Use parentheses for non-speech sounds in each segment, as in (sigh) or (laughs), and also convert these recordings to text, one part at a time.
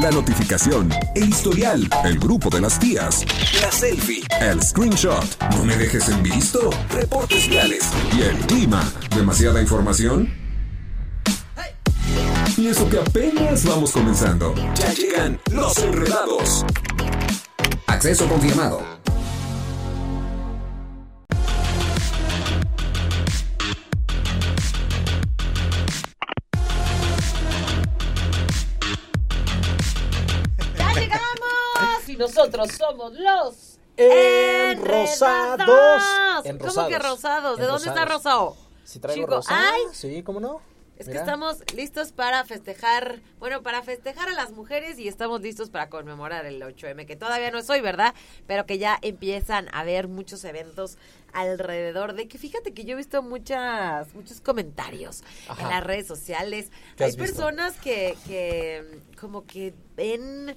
la notificación, el historial, el grupo de las tías, la selfie, el screenshot, no me dejes en visto, reportes viales y el clima. ¿Demasiada información? Y eso que apenas vamos comenzando. Ya llegan los enredados. Acceso confirmado. Nosotros somos los Enrosados. ¿Cómo Enrosados. que rosados? ¿De dónde está rosado? Si traigo Chico, rosado, ¡ay! sí, ¿cómo no? Es Mira. que estamos listos para festejar, bueno, para festejar a las mujeres y estamos listos para conmemorar el 8M, que todavía no es hoy, ¿verdad? Pero que ya empiezan a haber muchos eventos alrededor de que fíjate que yo he visto muchas muchos comentarios Ajá. en las redes sociales. ¿Qué Hay visto? personas que, que como que ven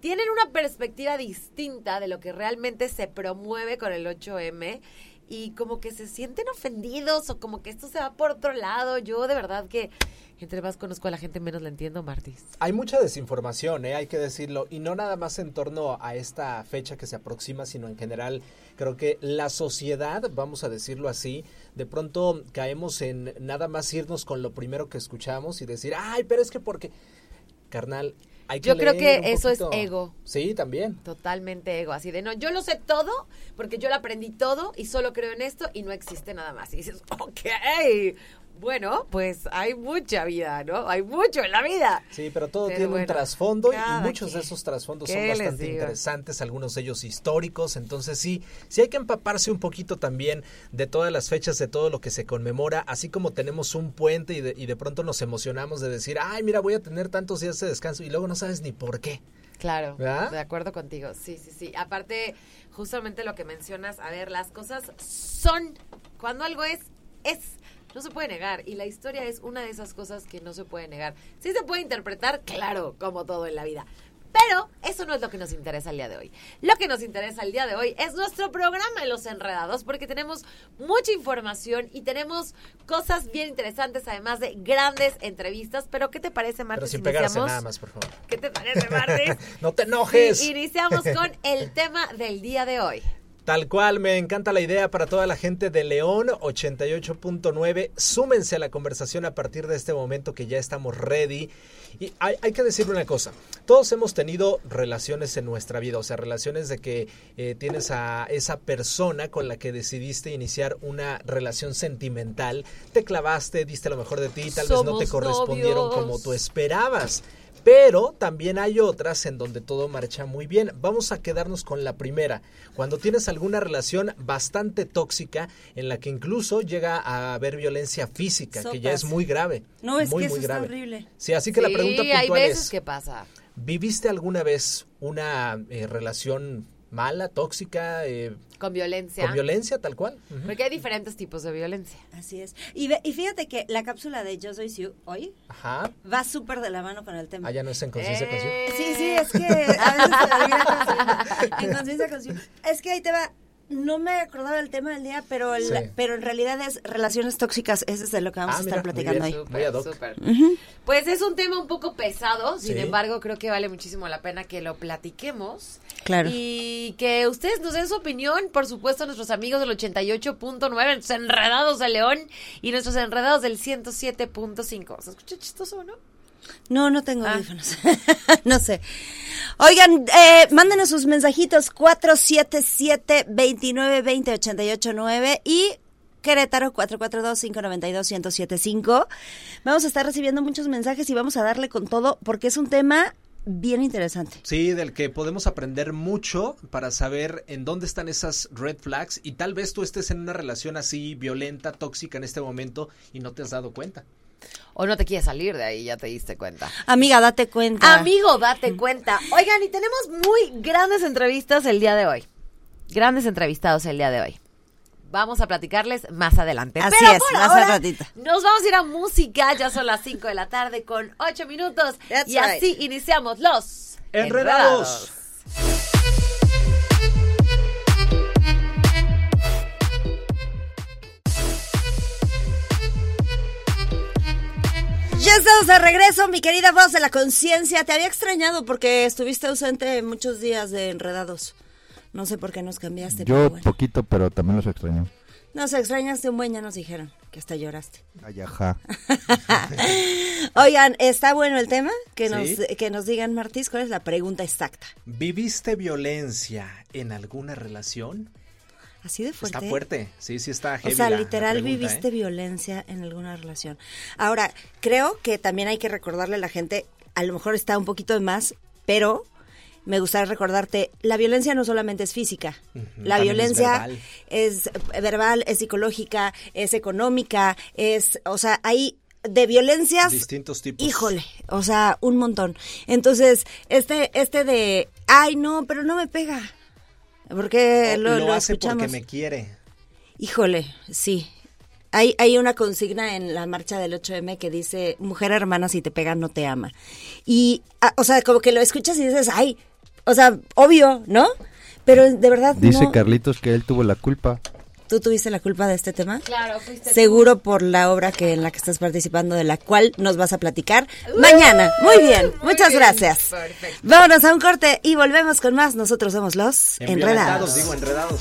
tienen una perspectiva distinta de lo que realmente se promueve con el 8M y como que se sienten ofendidos o como que esto se va por otro lado. Yo de verdad que entre más conozco a la gente menos la entiendo, Martis. Hay mucha desinformación, ¿eh? hay que decirlo, y no nada más en torno a esta fecha que se aproxima, sino en general, creo que la sociedad, vamos a decirlo así, de pronto caemos en nada más irnos con lo primero que escuchamos y decir, ay, pero es que porque, carnal, hay que Yo creo que eso es poquito". ego. Sí, también. Totalmente ego, así de no, yo lo sé todo porque yo lo aprendí todo y solo creo en esto y no existe nada más. Y dices, (laughs) ok, bueno, pues hay mucha vida, ¿no? Hay mucho en la vida. Sí, pero todo Pero tiene bueno, un trasfondo y muchos de esos trasfondos ¿Qué son bastante interesantes, algunos de ellos históricos, entonces sí, sí hay que empaparse un poquito también de todas las fechas, de todo lo que se conmemora, así como tenemos un puente y de, y de pronto nos emocionamos de decir, ay, mira, voy a tener tantos días de descanso y luego no sabes ni por qué. Claro, ¿Verdad? de acuerdo contigo. Sí, sí, sí. Aparte, justamente lo que mencionas, a ver, las cosas son, cuando algo es, es. No se puede negar. Y la historia es una de esas cosas que no se puede negar. Sí se puede interpretar, claro, como todo en la vida. Pero eso no es lo que nos interesa el día de hoy. Lo que nos interesa el día de hoy es nuestro programa de Los Enredados, porque tenemos mucha información y tenemos cosas bien interesantes, además de grandes entrevistas. Pero, ¿qué te parece? Pero sin pegarse nada más, por favor. ¿Qué te parece, Martes? (laughs) No te enojes. Sí, iniciamos con el tema del día de hoy. Tal cual, me encanta la idea para toda la gente de León 88.9. Súmense a la conversación a partir de este momento que ya estamos ready. Y hay, hay que decir una cosa, todos hemos tenido relaciones en nuestra vida, o sea, relaciones de que eh, tienes a esa persona con la que decidiste iniciar una relación sentimental, te clavaste, diste lo mejor de ti, tal vez no te correspondieron novios. como tú esperabas. Pero también hay otras en donde todo marcha muy bien. Vamos a quedarnos con la primera. Cuando tienes alguna relación bastante tóxica en la que incluso llega a haber violencia física, que ya es muy grave. No, es muy, que eso muy está grave. horrible. Sí, así que la pregunta hay puntual veces es, que pasa. ¿viviste alguna vez una eh, relación mala, tóxica, eh, Con violencia. con violencia tal cual? Porque hay diferentes tipos de violencia. Así es. Y, ve- y fíjate que la cápsula de Yo Soy Sue hoy Ajá. va súper de la mano con el tema. Allá no es en conciencia Eh, consciente. Sí, sí, es que a veces se conciencia- en conciencia consciente. Es que ahí te va. No me acordaba del tema del día, pero, el- Sí. pero en realidad es relaciones tóxicas. Ese es de lo que vamos Ah, a mira, estar muy platicando bien. hoy. Hoc. súper. Pues es un tema un poco pesado, sin Sí. embargo creo que vale muchísimo la pena que lo platiquemos. Claro. Y que ustedes nos den su opinión, por supuesto, nuestros amigos del 88.9, nuestros enredados de León y nuestros enredados del 107.5. ¿Se escucha chistoso o no? No, no tengo Ah. audífonos. (laughs) no sé. Oigan, eh, mándenos sus mensajitos 477-2920-889 y Querétaro 442-592-1075. Vamos a estar recibiendo muchos mensajes y vamos a darle con todo porque es un tema bien interesante. Sí, del que podemos aprender mucho para saber en dónde están esas red flags y tal vez tú estés en una relación así violenta, tóxica en este momento y no te has dado cuenta. O no te quieres salir de ahí, ya te diste cuenta. Amiga, date cuenta. Amigo, date cuenta. Oigan, y tenemos muy grandes entrevistas el día de hoy. Grandes entrevistados el día de hoy. Vamos a platicarles más adelante. Así Pero es, por más al ahora, ratito. Nos vamos a ir a música. Ya son las 5 de la tarde con 8 minutos. That's y así iniciamos los Enredados. Yo Ya estamos de regreso, mi querida voz de la conciencia. Te había extrañado porque estuviste ausente muchos días de enredados. No sé por qué nos cambiaste. pero Yo bueno. poquito, pero también los extraño. Nos extrañaste un buen, ya nos dijeron que hasta lloraste. Ay, ajá. (laughs) Oigan, está bueno el tema. Que nos, Sí. que nos digan, Martís, cuál es la pregunta exacta. ¿Viviste violencia en alguna relación? Así de fuerte. Está fuerte. Sí, sí está O heavy. sea, la- la literal pregunta, viviste ¿eh? violencia en alguna relación. Ahora, creo que también hay que recordarle a la gente, a lo mejor está un poquito de más, pero me gustaría recordarte, la violencia no solamente es física, la también es violencia verbal. es verbal, es psicológica, es económica, es, o sea, hay de violencias Distintos tipos. Híjole, o sea, un montón. Entonces, este, este de, ay, no, pero no me pega. Porque O lo, lo, lo hace escuchamos. porque me quiere. Híjole, sí. Hay, hay una consigna en la marcha del 8M que dice, mujer hermana, si te pega, no te ama. Y, ah, o sea, como que lo escuchas y dices, ay, o sea, obvio, ¿no? Pero de verdad, Dice no. Carlitos que él tuvo la culpa. ¿Tú tuviste la culpa de este tema? Claro, fuiste tú. Seguro por la obra que en la que estás participando, de la cual nos vas a platicar mañana. Muy bien, Muy muchas bien, gracias. perfecto. Vámonos a un corte y volvemos con más. Nosotros somos los enredados. digo, enredados.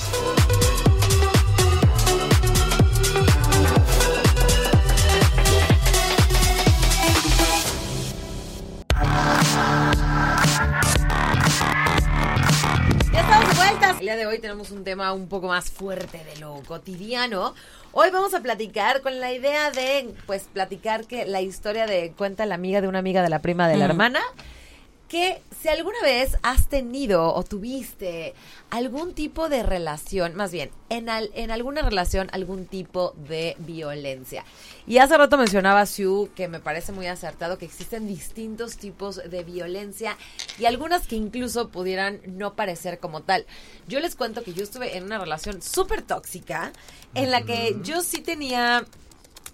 Día de hoy tenemos un tema un poco más fuerte de lo cotidiano. Hoy vamos a platicar con la idea de, pues, platicar que la historia de cuenta la amiga de una amiga de la prima de la Mm. hermana. Que si alguna vez has tenido o tuviste algún tipo de relación, más bien, en, al- en alguna relación, algún tipo de violencia. Y hace rato mencionaba Sue, que me parece muy acertado, que existen distintos tipos de violencia y algunas que incluso pudieran no parecer como tal. Yo les cuento que yo estuve en una relación súper tóxica, en la que yo sí tenía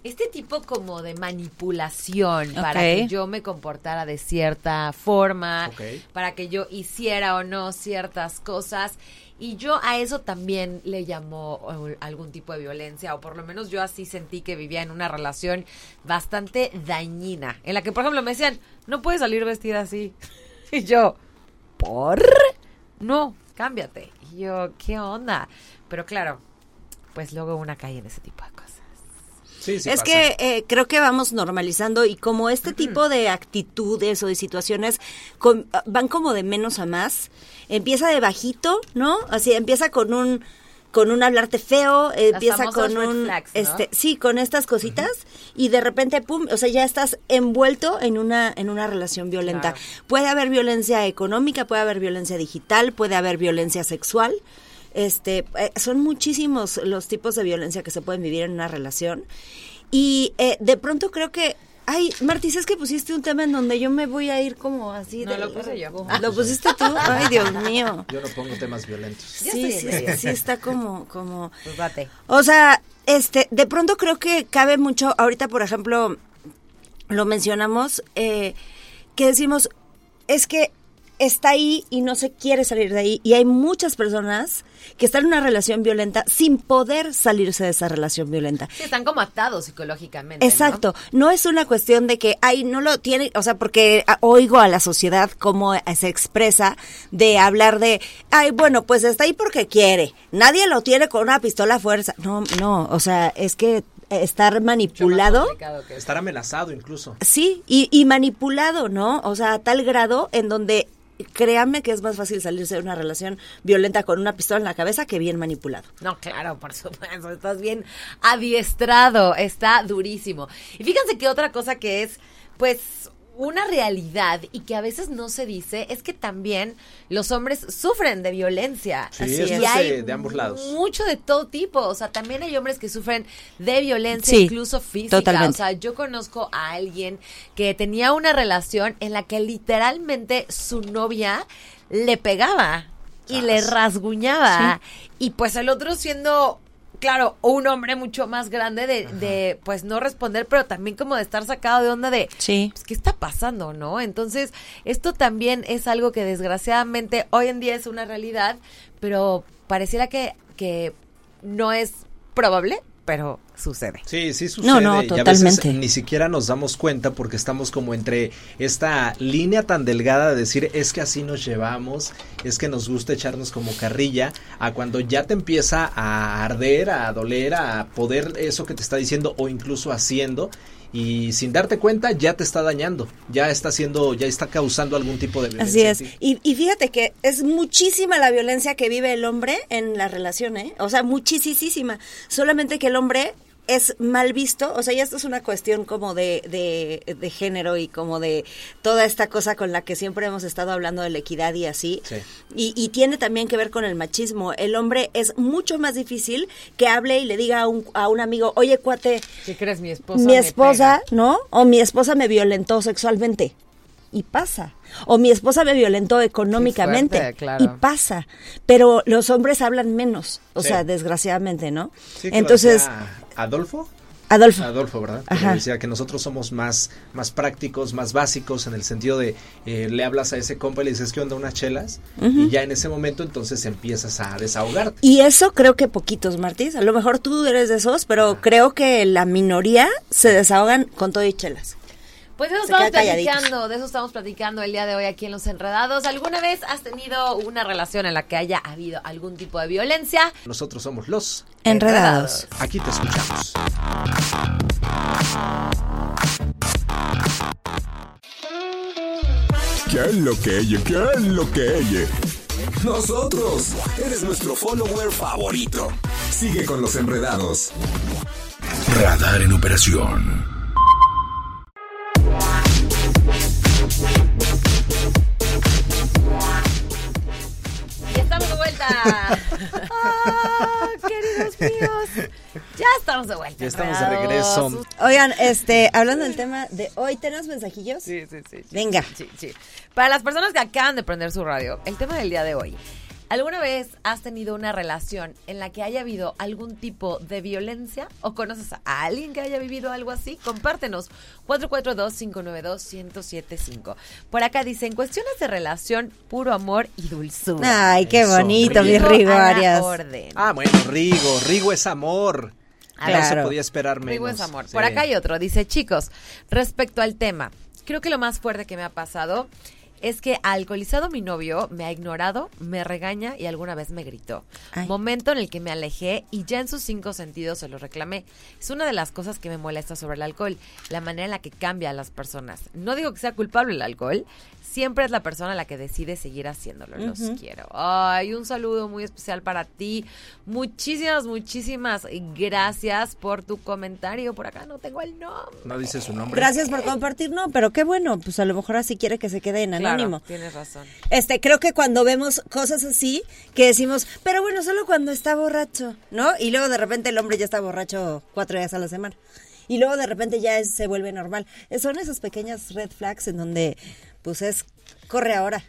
este tipo como de manipulación para que yo me comportara de cierta forma, para que yo hiciera o no ciertas cosas. Y yo a eso también le llamo eh, algún tipo de violencia, o por lo menos yo así sentí que vivía en una relación bastante dañina, en la que, por ejemplo, me decían, no puedes salir vestida así. (laughs) Y yo, ¿por? No, cámbiate. Y yo, ¿qué onda? Pero claro, pues luego una cae en ese tipo de cosas. Sí, sí es pasa. que eh, creo que vamos normalizando y como este tipo de actitudes o de situaciones con- van como de menos a más, empieza de bajito, ¿no? Así empieza con un con un hablarte feo, eh, empieza con un flags, ¿no? este sí, con estas cositas y de repente pum, o sea, ya estás envuelto en una en una relación violenta. Claro. Puede haber violencia económica, puede haber violencia digital, puede haber violencia sexual. Este, eh, son muchísimos los tipos de violencia que se pueden vivir en una relación. Y eh, de pronto creo que, ay, Martis, es que pusiste un tema en donde yo me voy a ir como así. No, de lo puse yo. ¿Lo pusiste tú? Ay, Dios mío. Yo no pongo temas violentos. Sí, sí, sí, está como, como, Pues date. o sea, este, de pronto creo que cabe mucho, ahorita por ejemplo, lo mencionamos, eh, que decimos, es que está ahí y no se quiere salir de ahí. Y hay muchas personas que están en una relación violenta sin poder salirse de esa relación violenta. Sí, están como atados psicológicamente. Exacto, ¿no? es una cuestión de que, ay, no lo tiene, o sea, porque ah, oigo a la sociedad cómo eh, se expresa de hablar de, ay, bueno, pues está ahí porque quiere, nadie lo tiene con una pistola a fuerza. No, no, o sea, es que estar manipulado, que. Estar amenazado incluso. sí, y, y manipulado, ¿no? O sea, a tal grado en donde créanme que es más fácil salirse de una relación violenta con una pistola en la cabeza que bien manipulado. No, claro, por supuesto, estás bien adiestrado, está durísimo. Y fíjense que otra cosa que es, pues, una realidad y que a veces no se dice es que también los hombres sufren de violencia. Sí, Así eso es. y hay de- ambos lados. Mucho de todo tipo. O sea, también hay hombres que sufren de violencia, Sí, incluso física. totalmente. O sea, yo conozco a alguien que tenía una relación en la que literalmente su novia le pegaba y le rasguñaba. Y pues el otro siendo, claro, un hombre mucho más grande de, de, pues no responder, pero también como de estar sacado de onda de, Sí. pues, ¿qué está pasando, no? Entonces, esto también es algo que desgraciadamente hoy en día es una realidad, pero pareciera que, que no es probable, pero sucede. Sí, sí sucede. No, no, y a veces totalmente. ni siquiera nos damos cuenta porque estamos como entre esta línea tan delgada de decir es que así nos llevamos, es que nos gusta echarnos como carrilla, a cuando ya te empieza a arder, a doler, a poder eso que te está diciendo o incluso haciendo y sin darte cuenta ya te está dañando, ya está haciendo, ya está causando algún tipo de Así violencia. es. en ti. Y, y fíjate que es muchísima la violencia que vive el hombre en la relación, ¿eh? O sea, muchísima. Solamente que el hombre es mal visto, o sea, ya esto es una cuestión como de, de, de género y como de toda esta cosa con la que siempre hemos estado hablando de la equidad y así. Sí. Y, y tiene también que ver con el machismo. El hombre es mucho más difícil que hable y le diga a un, a un amigo, oye, cuate, ¿Qué crees? Mi esposa. mi esposa, pega". ¿no? O mi esposa me violentó sexualmente. Y pasa. O mi esposa me violentó económicamente. fuerte, claro. Y pasa. Pero los hombres hablan menos. O Sí. sea, desgraciadamente, ¿no? Sí, Entonces, Adolfo. Adolfo. Adolfo, ¿verdad? Ajá. decía que nosotros somos más, más prácticos, más básicos en el sentido de eh, le hablas a ese compa y le dices que onda unas chelas y ya en ese momento entonces empiezas a desahogarte. Y eso creo que poquitos, Martís. A lo mejor tú eres de esos, pero creo que la minoría se desahogan con todo y chelas. Pues de eso Se estamos platicando, de eso estamos platicando el día de hoy aquí en Los Enredados. ¿Alguna vez has tenido una relación en la que haya habido algún tipo de violencia? Nosotros somos los. Enredados. Aquí te escuchamos. ¿Qué es lo que ella? ¿Qué es lo que ella? Nosotros. Eres nuestro follower favorito. Sigue con los enredados. Radar en operación. Vuelta. Ah, queridos míos. Ya estamos de vuelta. Ya estamos de regreso. Oigan, este, hablando del tema de hoy, ¿tenemos mensajillos? Sí, sí, sí. sí. Venga. Sí, sí. Para las personas que acaban de prender su radio, el tema del día de hoy. ¿Alguna vez has tenido una relación en la que haya habido algún tipo de violencia o conoces a alguien que haya vivido algo así? Compártenos. 442-592-1075. Por acá dice, en cuestiones de relación, puro amor y dulzura. Ay, qué Eso, bonito, mis Rigo Arias. orden. Ah, bueno, Rigo. Rigo es amor. No se podía esperar menos. Rigo es amor. Sí. Por acá hay otro. Dice, chicos, respecto al tema, creo que lo más fuerte que me ha pasado es que alcoholizado mi novio me ha ignorado, me regaña y alguna vez me gritó. Ay. Momento en el que me alejé y ya en sus cinco sentidos se lo reclamé. Es una de las cosas que me molesta sobre el alcohol, la manera en la que cambia a las personas. No digo que sea culpable el alcohol, siempre es la persona la que decide seguir haciéndolo. Los quiero. Ay, un saludo muy especial para ti. Muchísimas, muchísimas gracias por tu comentario. Por acá no tengo el nombre. No dice su nombre. Gracias por compartir, no, pero qué bueno, pues a lo mejor así quiere que se quede en Claro, anónimo. tienes razón. Este, creo que cuando vemos cosas así, que decimos, pero bueno, solo cuando está borracho, ¿no? Y luego de repente el hombre ya está borracho cuatro días a la semana. Y luego de repente ya es- se vuelve normal. Eh, Son esas pequeñas red flags en donde, pues es, corre ahora.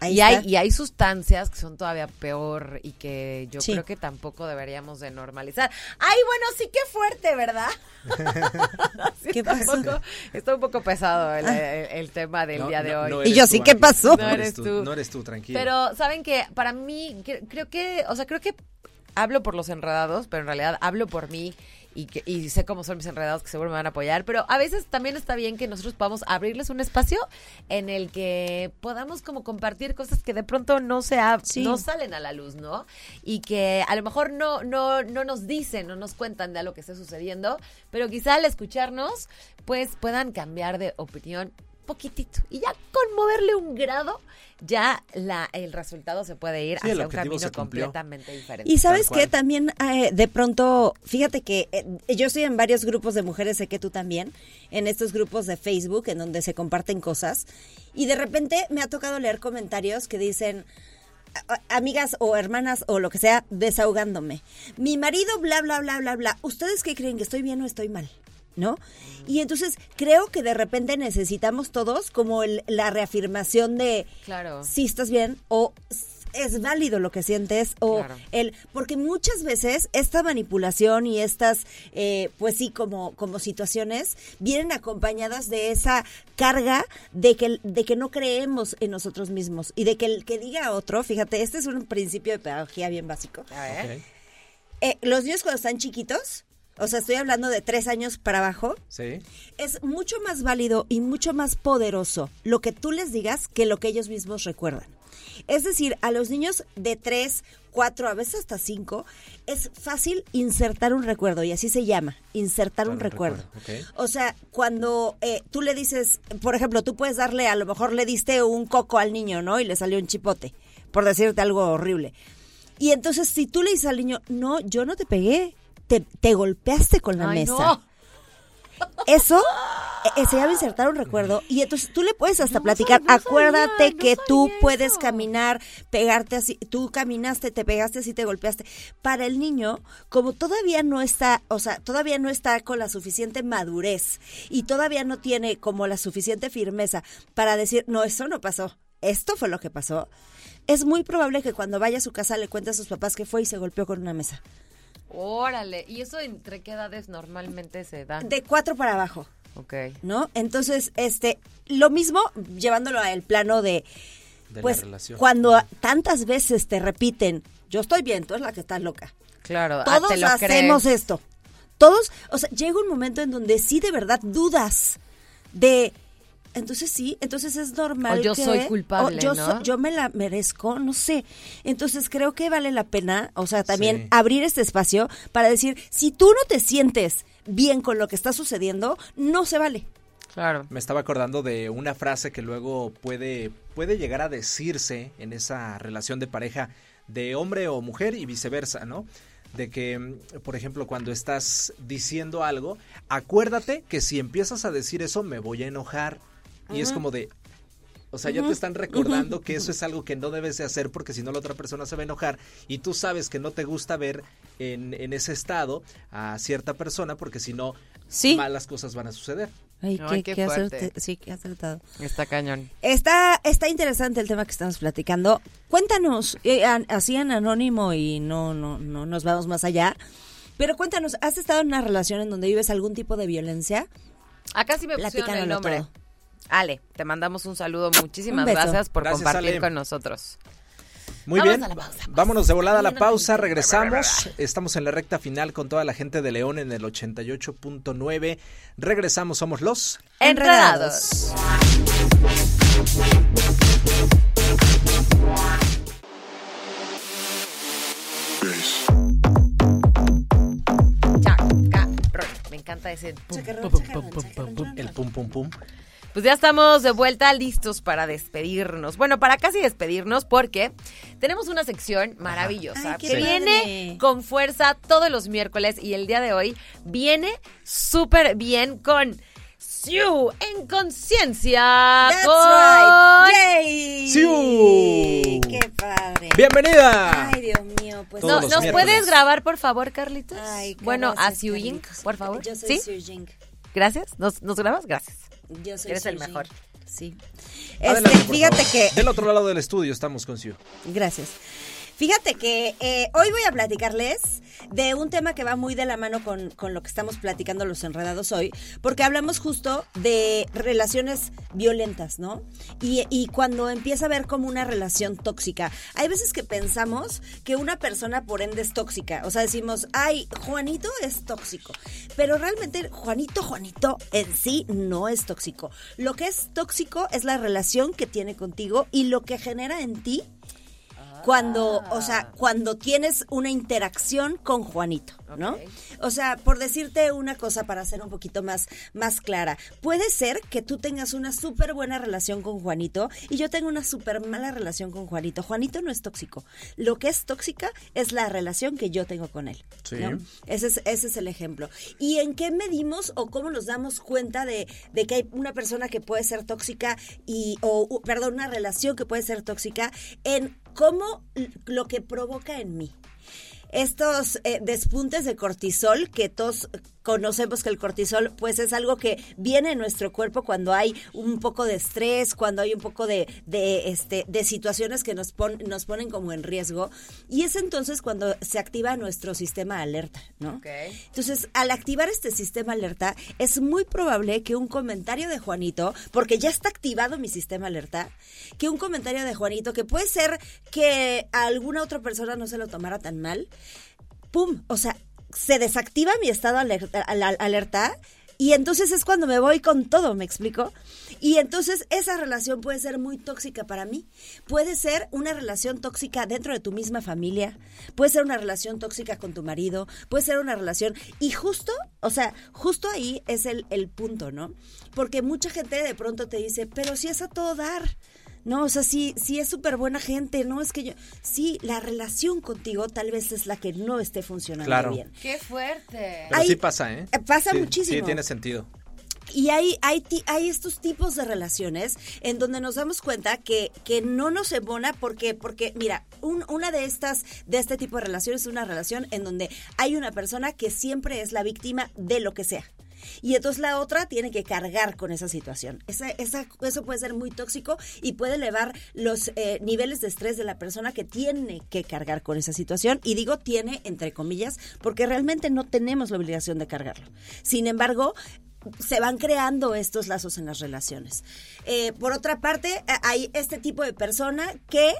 Ahí y, hay, y hay sustancias que son todavía peor y que yo Sí. creo que tampoco deberíamos de normalizar. Ay, bueno, sí que fuerte, ¿verdad? (laughs) Sí, ¿Qué está, pasó? Un poco, está un poco pesado el, el- el tema del No, día de no, hoy. no Y yo, tú, sí, ¿qué pasó? No eres eres tú. tú. No eres tú, tranquilo. Pero, ¿saben que Para mí, cre- creo que, o sea, creo que hablo por los enredados, pero en realidad hablo por mí y, que, y sé cómo son mis enredados que seguro me van a apoyar, pero a veces también está bien que nosotros podamos abrirles un espacio en el que podamos como compartir cosas que de pronto no se Sí. no salen a la luz, ¿no? Y que a lo mejor no, no, no nos dicen, no nos cuentan de algo que esté sucediendo, pero quizá al escucharnos, pues puedan cambiar de opinión poquitito. Y ya con moverle un grado, ya la, el resultado se puede ir Sí, hacia un camino completamente diferente. Y sabes que también eh, de pronto, fíjate que eh, yo estoy en varios grupos de mujeres, sé que tú también, en estos grupos de Facebook en donde se comparten cosas, y de repente me ha tocado leer comentarios que dicen, amigas o hermanas o lo que sea, desahogándome. Mi marido, bla, bla, bla, bla, bla. ¿Ustedes qué creen? ¿Que estoy bien o estoy mal? ¿No? Y entonces creo que de repente necesitamos todos como el- la reafirmación de Claro. si estás bien o es válido lo que sientes o Claro. el porque muchas veces esta manipulación y estas eh, pues sí como como situaciones vienen acompañadas de esa carga de que de que no creemos en nosotros mismos y de que el que diga a otro fíjate este es un principio de pedagogía bien básico A ver. Ok. eh, los niños cuando están chiquitos o sea, estoy hablando de tres años para abajo, Sí. es mucho más válido y mucho más poderoso lo que tú les digas que lo que ellos mismos recuerdan. Es decir, a los niños de 3, 4, a veces hasta 5, es fácil insertar un recuerdo y así se llama, insertar un Claro, un recuerdo. recuerdo, ok. O sea, cuando eh, tú le dices, por ejemplo, tú puedes darle, a lo mejor le diste un coco al niño, ¿no? Y le salió un chipote, por decirte algo horrible. Y entonces, si tú le dices al niño, no, yo no te pegué, te, te golpeaste con la Ay, mesa. no. Eso eh, se llama insertar un recuerdo y entonces tú le puedes hasta platicar. sabía, Acuérdate no que tú puedes caminar, pegarte así, tú caminaste, te pegaste así, te golpeaste. Para el niño, como todavía no está, o sea, todavía no está con la suficiente madurez y todavía no tiene como la suficiente firmeza para decir, no, eso no pasó, esto fue lo que pasó. Es muy probable que cuando vaya a su casa le cuente a sus papás que fue y se golpeó con una mesa. Órale. ¿Y eso entre qué edades normalmente se da? De cuatro para abajo. Ok. ¿no? Entonces, este, lo mismo llevándolo al plano de, De la pues, relación. cuando tantas veces te repiten, yo estoy bien, tú eres la que estás loca. Claro. ah, Todos te lo hacemos crees. esto. Todos, o sea, llega un momento en donde sí de verdad dudas de, entonces sí, entonces es normal. O yo que- soy culpable, o yo, ¿no? so- yo me la merezco, no sé. Entonces creo que vale la pena, o sea, también Sí. abrir este espacio para decir, si tú no te sientes bien con lo que está sucediendo, no se vale. Claro. Me estaba acordando de una frase que luego puede, puede llegar a decirse en esa relación de pareja de hombre o mujer y viceversa, ¿no? De que, mm, por ejemplo, cuando estás diciendo algo, acuérdate que si empiezas a decir eso me voy a enojar. Y es como de, o sea, ya te están recordando que eso es algo que no debes de hacer porque si no la otra persona se va a enojar y tú sabes que no te gusta ver en, en ese estado a cierta persona porque si no, Sí. malas cosas van a suceder. Ay, Ay, qué, qué qué fuerte. sí, qué acertado. Está cañón. Está, está interesante el tema que estamos platicando. Cuéntanos, eh, así en anónimo y no, no, no nos vamos más allá. Pero cuéntanos, ¿has estado en una relación en donde vives algún tipo de violencia? Acá sí me pusieron el nombre. todo. Ale, te mandamos un saludo. Muchísimas Un gracias por Gracias, compartir Ale. con nosotros. Muy bien, a la pausa, vámonos de volada a la pausa, regresamos, estamos en la recta final con toda la gente de León en el 88.9, regresamos, somos los... Enredados. Chacarrón. Me encanta ese. pum, Chacarrón, pum, chacarrón, pum, pum, chacarrón, pum, pum. El pum pum pum. Pues ya estamos de vuelta listos para despedirnos. Bueno, para casi despedirnos porque tenemos una sección maravillosa Ay, que padre. viene con fuerza todos los miércoles y el día de hoy viene súper bien con Siu en conciencia. That's con- right. ¡Yay! ¡Siu! ¡Qué padre! ¡Bienvenida! Ay, Dios mío, pues No, ¿Nos miércoles. puedes grabar, por favor, Carlitos? Ay, bueno, a Siu Ying, Carlitos. por favor. Yo soy ¿Sí? Siu Ying. Gracias. ¿Nos, ¿Nos grabas? Gracias. Yo soy Eres el mejor. Sí. Este, fíjate favor. que Del otro lado del estudio estamos con Siu. Gracias. Fíjate que eh, hoy voy a platicarles de un tema que va muy de la mano con, con lo que estamos platicando los enredados hoy, porque hablamos justo de relaciones violentas, ¿no? Y, y cuando empieza a ver como una relación tóxica, hay veces que pensamos que una persona por ende es tóxica, o sea, decimos, ay, Juanito es tóxico, pero realmente Juanito, Juanito en sí no es tóxico. Lo que es tóxico es la relación que tiene contigo y lo que genera en ti cuando, o sea, cuando tienes una interacción con Juanito, ¿no? O sea, por decirte una cosa para ser un poquito más, más clara, puede ser que tú tengas una súper buena relación con Juanito y yo tengo una súper mala relación con Juanito. Juanito no es tóxico. Lo que es tóxica es la relación que yo tengo con él. Sí. ¿no? Ese es, ese es el ejemplo. ¿Y en qué medimos o cómo nos damos cuenta de, de que hay una persona que puede ser tóxica y, o, perdón, una relación que puede ser tóxica? En cómo lo que provoca en mí. Estos eh, despuntes de cortisol que todos conocemos que el cortisol pues es algo que viene en nuestro cuerpo cuando hay un poco de estrés, cuando hay un poco de, de, este, de situaciones que nos, pon- nos ponen como en riesgo y es entonces cuando se activa nuestro sistema alerta, ¿no? Entonces, al activar este sistema alerta, es muy probable que un comentario de Juanito, porque ya está activado mi sistema alerta, que un comentario de Juanito, que puede ser que a alguna otra persona no se lo tomara tan mal, ¡pum! O sea, se desactiva mi estado alerta, al- al- alerta y entonces es cuando me voy con todo, ¿me explico? Y entonces esa relación puede ser muy tóxica para mí. Puede ser una relación tóxica dentro de tu misma familia, puede ser una relación tóxica con tu marido, puede ser una relación... Y justo, o sea, justo ahí es el, el punto, ¿no? Porque mucha gente de pronto te dice, pero si es a todo dar. No, o sea, sí, sí es súper buena gente, no es que yo... Sí, la relación contigo tal vez es la que no esté funcionando Claro. bien. ¡Qué fuerte! Pero Hay- sí pasa, ¿eh? eh, pasa Sí, muchísimo. Sí, tiene sentido. Y hay, hay, hay estos tipos de relaciones en donde nos damos cuenta que, que no nos embona porque, porque mira, un- una de estas, de este tipo de relaciones es una relación en donde hay una persona que siempre es la víctima de lo que sea. Y entonces la otra tiene que cargar con esa situación. Esa, esa, eso puede ser muy tóxico y puede elevar los eh, niveles de estrés de la persona que tiene que cargar con esa situación. Y digo tiene, entre comillas, porque realmente no tenemos la obligación de cargarlo. Sin embargo, se van creando estos lazos en las relaciones. Eh, por otra parte, a- hay este tipo de persona que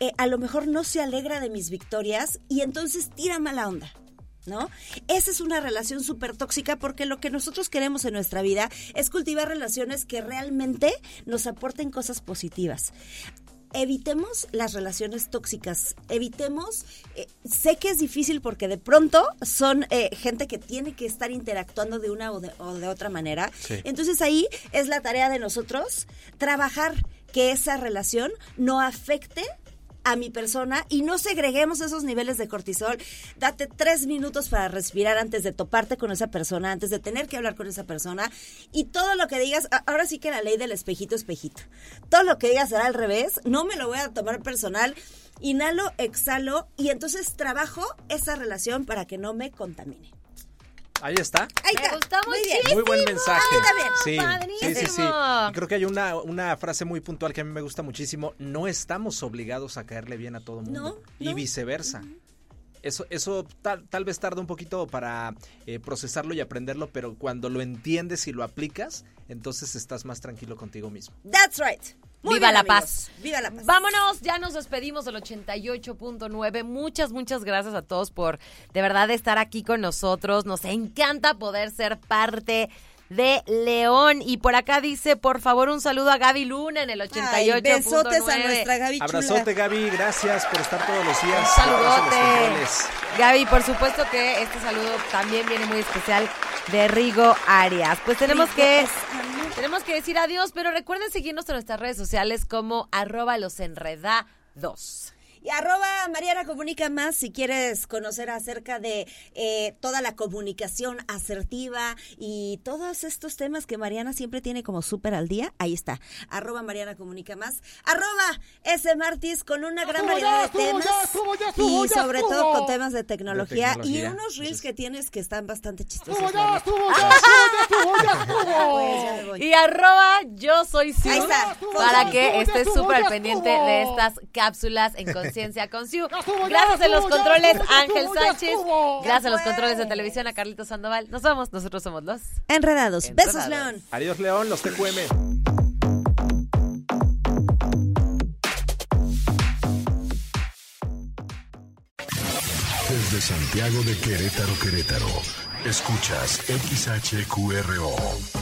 eh, a lo mejor no se alegra de mis victorias y entonces tira mala onda. ¿No? Esa es una relación súper tóxica porque lo que nosotros queremos en nuestra vida es cultivar relaciones que realmente nos aporten cosas positivas evitemos las relaciones tóxicas, evitemos, eh, sé que es difícil porque de pronto son eh, gente que tiene que estar interactuando de una o de, o de otra manera, Sí. entonces ahí es la tarea de nosotros trabajar que esa relación no afecte a mi persona y no segreguemos esos niveles de cortisol. Date tres minutos para respirar antes de toparte con esa persona, antes de tener que hablar con esa persona. Y todo lo que digas, ahora sí que la ley del espejito, espejito. Todo lo que digas será al revés, no me lo voy a tomar personal. Inhalo, exhalo y entonces trabajo esa relación para que no me contamine. Ahí está. Ahí Me está. gustó Muy bien. Muy buen mensaje. Sí, sí, sí, sí. Y creo que hay una, una frase muy puntual que a mí me gusta muchísimo. No estamos obligados a caerle bien a todo mundo. No, y no. viceversa. Eso, eso tal, tal vez tarda un poquito para eh, procesarlo y aprenderlo, pero cuando lo entiendes y lo aplicas, entonces estás más tranquilo contigo mismo. That's right. Muy Viva bien, la amigos. paz. Viva la paz. Vámonos, ya nos despedimos del 88.9. Muchas, muchas gracias a todos por de verdad estar aquí con nosotros. Nos encanta poder ser parte de León. Y por acá dice, por favor, un saludo a Gaby Luna en el 88.9. Ay, besotes a nuestra Gaby chula. Abrazote, Gaby. Gracias por estar todos los días. Un los saludote. Gaby, por supuesto que este saludo también viene muy especial de Rigo Arias. Pues tenemos que tenemos que decir adiós, pero recuerden seguirnos en nuestras redes sociales como arroba los enredados. Y arroba Mariana Comunica Más si quieres conocer acerca de eh, toda la comunicación asertiva y todos estos temas que Mariana siempre tiene como súper al día. Ahí está. Arroba Mariana Comunica Más. Arroba S. Martis con una gran variedad de temas. y sobre todo con temas de tecnología, De tecnología. y unos reels que tienes que están bastante chistosos. Y arroba yo soy está. para que estés súper al pendiente de estas cápsulas en (laughs) Conciencia con Siu. Gracias a los controles Ángel Sánchez. Gracias a los controles de televisión a Carlitos Sandoval. Nos vamos, nosotros somos los. Enredados. Besos, Enredados. León. Adiós, León, los TQM. Desde Santiago de Querétaro, Querétaro. Escuchas XHQRO.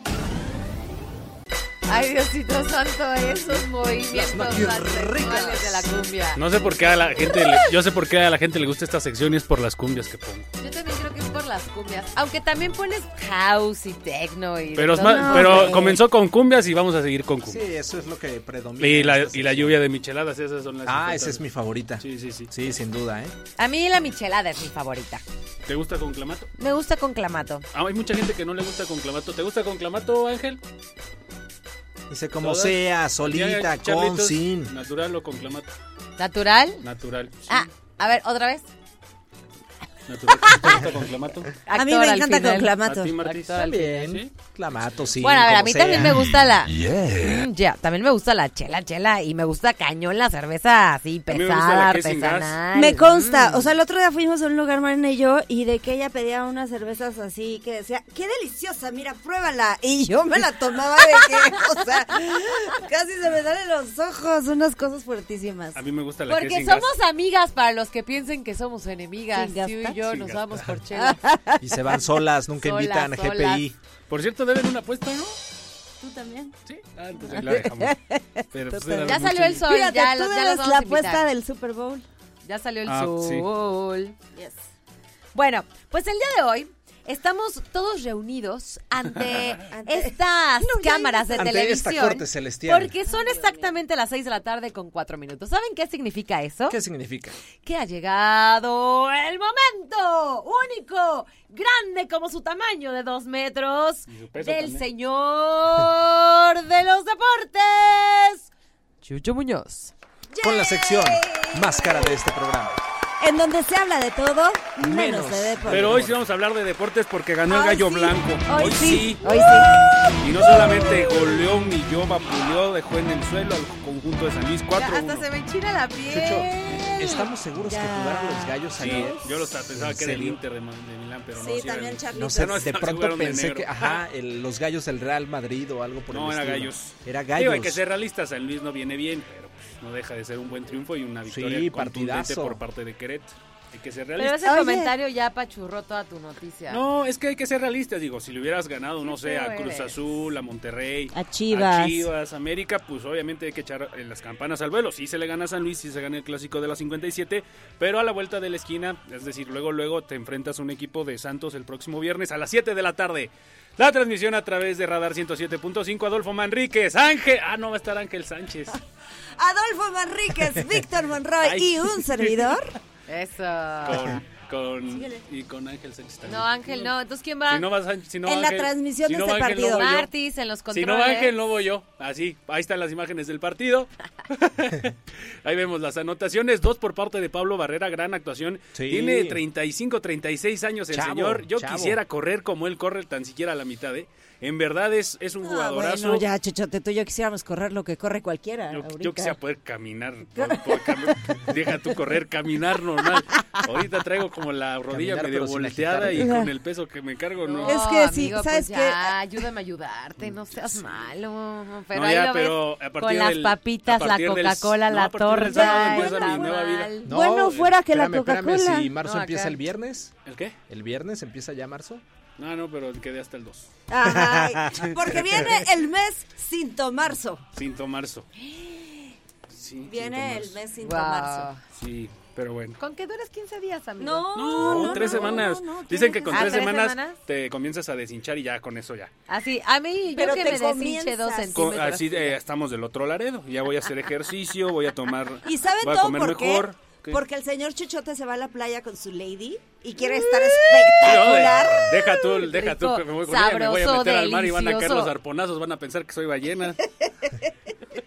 Ay, Diosito Santo, esos movimientos tan sexuales de la cumbia. No sé por qué a la gente, le- yo sé por qué a la gente le gusta esta sección y es por las cumbias que pongo. Yo también creo que es por las cumbias. Aunque también pones house y techno y. Pero, es todo. ma- pero comenzó con cumbias y vamos a seguir con Sí, cumbias. eso es lo que predomina. Y la, y la lluvia de micheladas, esas son las Ah, esa es mi favorita. Sí, sí, sí. Sí, sin duda, ¿eh? A mí la michelada es mi favorita. ¿Te gusta con clamato? Me gusta con clamato. Ah, hay mucha gente que no le gusta con clamato. ¿Te gusta con clamato, Ángel? Dice como ¿Todas? sea, solita, con, sin. ¿Natural o con clamato? ¿Natural? Natural. sí. Ah, a ver, otra vez. Natural. ¿Te gusta con clamato? (laughs) A mí Actor me al encanta final. con clamato. ¿A ti, Martis? Actor al final. También. ¿Sí? Clamato, sí. bueno, a ver, a como mí sea. también me gusta la... Yeah. Mm, ya, también me gusta la chela, chela. Y me gusta cañón la cerveza así A mí me gusta pesada, la que es sin gas. artesanal. Me consta, Mm. o sea, el otro día fuimos a un lugar, Marina y yo, y de que ella pedía unas cervezas así, que decía, qué deliciosa, mira, pruébala. Y yo me la tomaba de que, (laughs) o sea, casi se me salen los ojos, unas cosas fuertísimas. A mí me gusta la que es Porque sin somos gas. amigas para los que piensen que somos enemigas. Sin Tú y gastar. Yo nos vamos por chela. Y se van solas, nunca Solas, invitan a solas. GPI. Por cierto, deben una apuesta, ¿no? ¿Tú también? Sí. Ah, entonces ahí la dejamos. Pero, pues, Ya mucho- salió el sol, Fíjate, ya, tú los- ya eres los vamos la apuesta del Super Bowl. Ya salió el Ah, sí. sol. Bueno, pues el día de hoy estamos todos reunidos ante (laughs) Ante- estas No, cámaras de Ante televisión. esta corte celestial. Porque son exactamente las 6 de la tarde con 4 minutos. ¿Saben qué significa eso? ¿Qué significa? Que ha llegado el momento único, grande como su tamaño de dos metros, del también. señor de los deportes, Chucho Muñoz. Con la sección más cara de este programa. En donde se habla de todo, menos, Menos. de deporte. Pero hoy sí vamos a hablar de deportes porque ganó el gallo sí, blanco. Hoy, sí. Hoy sí. Y no solamente goleó, humilló, vapuleó, dejó en el suelo al conjunto de San Luis 4 Hasta se me enchina la piel. Chucho, ¿estamos seguros que jugaron los gallos Sí, ayer? yo lo pensaba ¿En que era el? Inter de, Milán, pero no. Sí, también Charlie. No sé, No, de pronto de pensé que, ajá, el- los gallos del Real Madrid o algo por el No, era estilo. gallos. Era Digo, gallos. hay que ser realistas, San Luis no viene bien, pero no deja de ser un buen triunfo y una victoria Sí, contundente partidazo. por parte de Querétaro. Hay que ser Pero realistas. ese Oye. comentario ya apachurró toda tu noticia. No, es que hay que ser realistas, digo, si le hubieras ganado, no sé, a feo Cruz eres. Azul, a Monterrey, A Chivas. a Chivas, América, pues obviamente hay que echar eh, las campanas al vuelo. Sí se le gana a San Luis, sí se gana el clásico de la 57, pero a la vuelta de la esquina, es decir, luego luego te enfrentas a un equipo de Santos el próximo viernes a las 7 de la tarde. La transmisión a través de Radar 107.5, Adolfo Manríquez, Ángel, ah, no va a estar Ángel Sánchez. (laughs) Adolfo Manríquez, Víctor Monroy (laughs) Ay. y un servidor. (laughs) Eso. Con, (laughs) con, y con Ángel Sánchez también. No, Ángel, no. Entonces, ¿quién va? Si no va Sánchez- si no En la Ángel- transmisión si de no este Ángel, partido. Martis en los Si controles. no va Ángel, no voy yo. Así, ahí están las imágenes del partido. (laughs) ahí vemos las anotaciones, dos por parte de Pablo Barrera, gran actuación. Sí. Tiene 35, 36 años el Chavo, señor. Yo chavo. quisiera correr como él corre, tan siquiera a la mitad, ¿eh? En verdad es, es un Ah, jugadorazo. bueno, ya, Chechote, tú y yo quisiéramos correr lo que corre cualquiera. Yo, quisiera poder caminar. (laughs) por- por cam- deja tú correr, caminar normal. Ahorita traigo como la rodilla Caminar, medio volteada y con el peso que me cargo, ¿no? No, Es que sí, amigo, ¿sabes pues qué? ya, ayúdame a ayudarte, no seas malo. Pero No, ahí ya, lo pero ves a partir con las del- papitas, a la Coca-Cola, no, la torta. empieza está mi nueva vida. mal. No, Bueno, fuera que la espérame, espérame, Coca-Cola. si marzo No, empieza el viernes, ¿El qué? el viernes empieza ya marzo. No, no, pero quedé hasta el 2. Ajá, (laughs) porque viene el mes sin tomarzo. Sin tomarzo. Sí, Viene sin el mes sin tomarzo. Sí, pero bueno. Con que dures 15 días, amigo. No, No, no, tres no, semanas. no, no, Dicen que con Ah, tres, ¿tres semanas, semanas? te comienzas a deshinchar y ya con eso ya. Así, a mí, Pero yo que te me deshinche dos centímetros. Co- así eh, estamos del otro laredo. Ya voy a hacer ejercicio, voy a tomar. (laughs) ¿Y saben voy a todo comer por qué? Porque el señor Chuchote se va a la playa con su lady y quiere estar No, espectacular. deja tú, deja tú que me voy con ella, me voy a sabroso, meter al mar y van a caer delicioso. los arponazos, van a pensar que soy ballena. (laughs)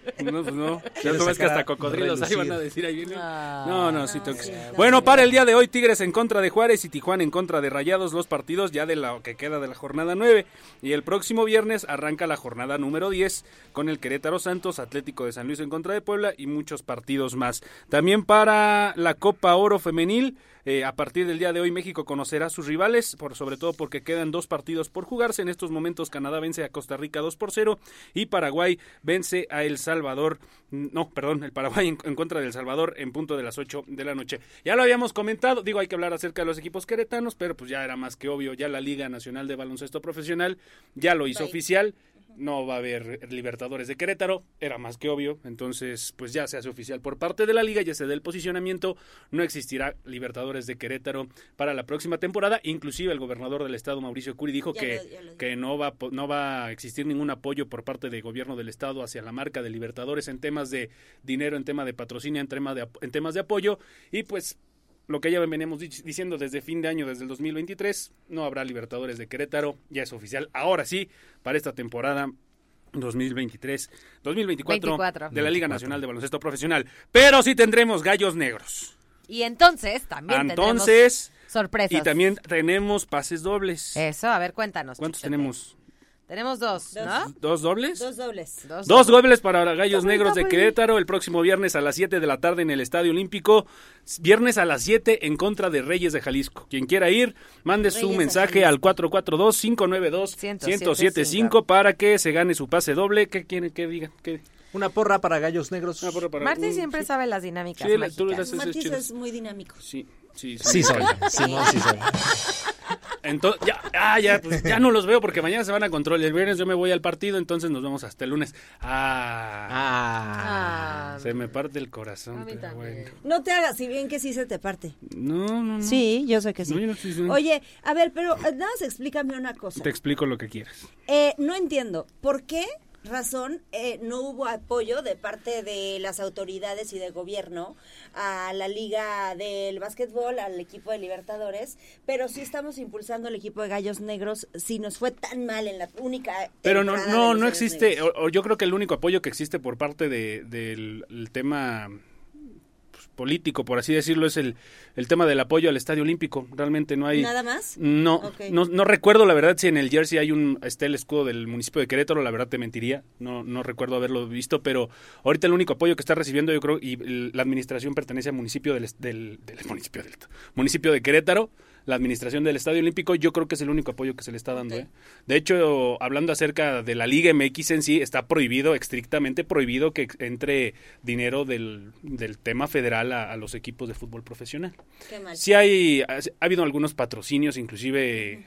(laughs) No, pues no. Ya Quieres tú ves que hasta cocodrilos ahí van a decir ahí viene. Ah, No, no, sí tengo que- Bueno, para el día de hoy, Tigres en contra de Juárez y Tijuana en contra de Rayados, los partidos ya de lo que queda de la jornada 9. Y el próximo viernes arranca la jornada número 10 con el Querétaro Santos, Atlético de San Luis en contra de Puebla y muchos partidos más. También para la Copa Oro Femenil. Eh, a partir del día de hoy México conocerá a sus rivales, por, sobre todo porque quedan dos partidos por jugarse. En estos momentos Canadá vence a Costa Rica 2 por 0 y Paraguay vence a El Salvador. No, perdón, el Paraguay en, en contra del Salvador en punto de las 8 de la noche. Ya lo habíamos comentado, digo, hay que hablar acerca de los equipos queretanos, pero pues ya era más que obvio, ya la Liga Nacional de Baloncesto Profesional ya lo hizo oficial. No va a haber Libertadores de Querétaro, era más que obvio, entonces pues ya se hace oficial por parte de la liga, ya se da el posicionamiento, no existirá Libertadores de Querétaro para la próxima temporada, inclusive el gobernador del estado Mauricio Curi dijo Ya que, lo- lo que no va no va a existir ningún apoyo por parte del gobierno del estado hacia la marca de Libertadores en temas de dinero, en tema de patrocinio, en tema de en temas de apoyo y pues lo que ya veníamos dic- diciendo desde fin de año, desde el 2023, no habrá Libertadores de Querétaro, ya es oficial. Ahora sí, para esta temporada 2023, 2024 24. de la Liga Nacional de Baloncesto Profesional. Pero sí tendremos gallos negros. Y entonces también Entonces, Sorpresas. Y también tenemos pases dobles. Eso, a ver, cuéntanos. ¿Cuántos tenemos? Tenemos dos, ¿no? ¿Dos dobles? Dos dobles. Dos. Dos dobles para Gallos Negros de Querétaro el próximo viernes a las 7 de la tarde en el Estadio Olímpico. Viernes a las 7 en contra de Reyes de Jalisco. Quien quiera ir, mande su Reyes mensaje al 442-592-1075 para que se gane su pase doble. ¿Qué quieren que digan? ¿Qué? Una porra para gallos negros. Una porra para- Martín siempre sí. sabe las dinámicas Sí, la- tú haces chidas. es muy dinámico. Sí, sí, sí. Sí soy. (laughs) Simón, sí soy. Entonces, ya, ah, ya, pues, ya no los veo porque mañana se van a control. El viernes yo me voy al partido, entonces nos vemos hasta el lunes. Ah, Ah. Ah, se me parte el corazón. A mí pero también. bueno. No te hagas, si bien que sí se te parte. No, no, no. Sí, yo sé que sí. No, yo no estoy diciendo- Oye, a ver, pero eh, nada más explícame una cosa. Te explico lo que quieras. Eh, no entiendo, ¿por qué razón eh, no hubo apoyo de parte de las autoridades y del gobierno a la liga del básquetbol, al equipo de Libertadores, pero sí estamos impulsando el equipo de Gallos Negros si nos fue tan mal en la única Pero no, de no, no existe, o, o yo creo que el único apoyo que existe por parte de, del el tema pues, político, por así decirlo, es el, el tema del apoyo al Estadio Olímpico. Realmente no hay... ¿Nada más? No, no, no recuerdo la verdad si en el jersey hay un está el escudo del municipio de Querétaro, la verdad te mentiría, no no recuerdo haberlo visto, pero ahorita el único apoyo que está recibiendo yo creo y la administración pertenece al municipio del, del (laughs) municipio del municipio de Querétaro, la administración del Estadio Olímpico, yo creo que es el único apoyo que se le está dando. ¿eh? De hecho, hablando acerca de la Liga MX en sí, está prohibido, estrictamente prohibido que entre dinero del, del tema federal a- a los equipos de fútbol profesional. Qué mal. Sí hay, ha, ha habido algunos patrocinios, inclusive...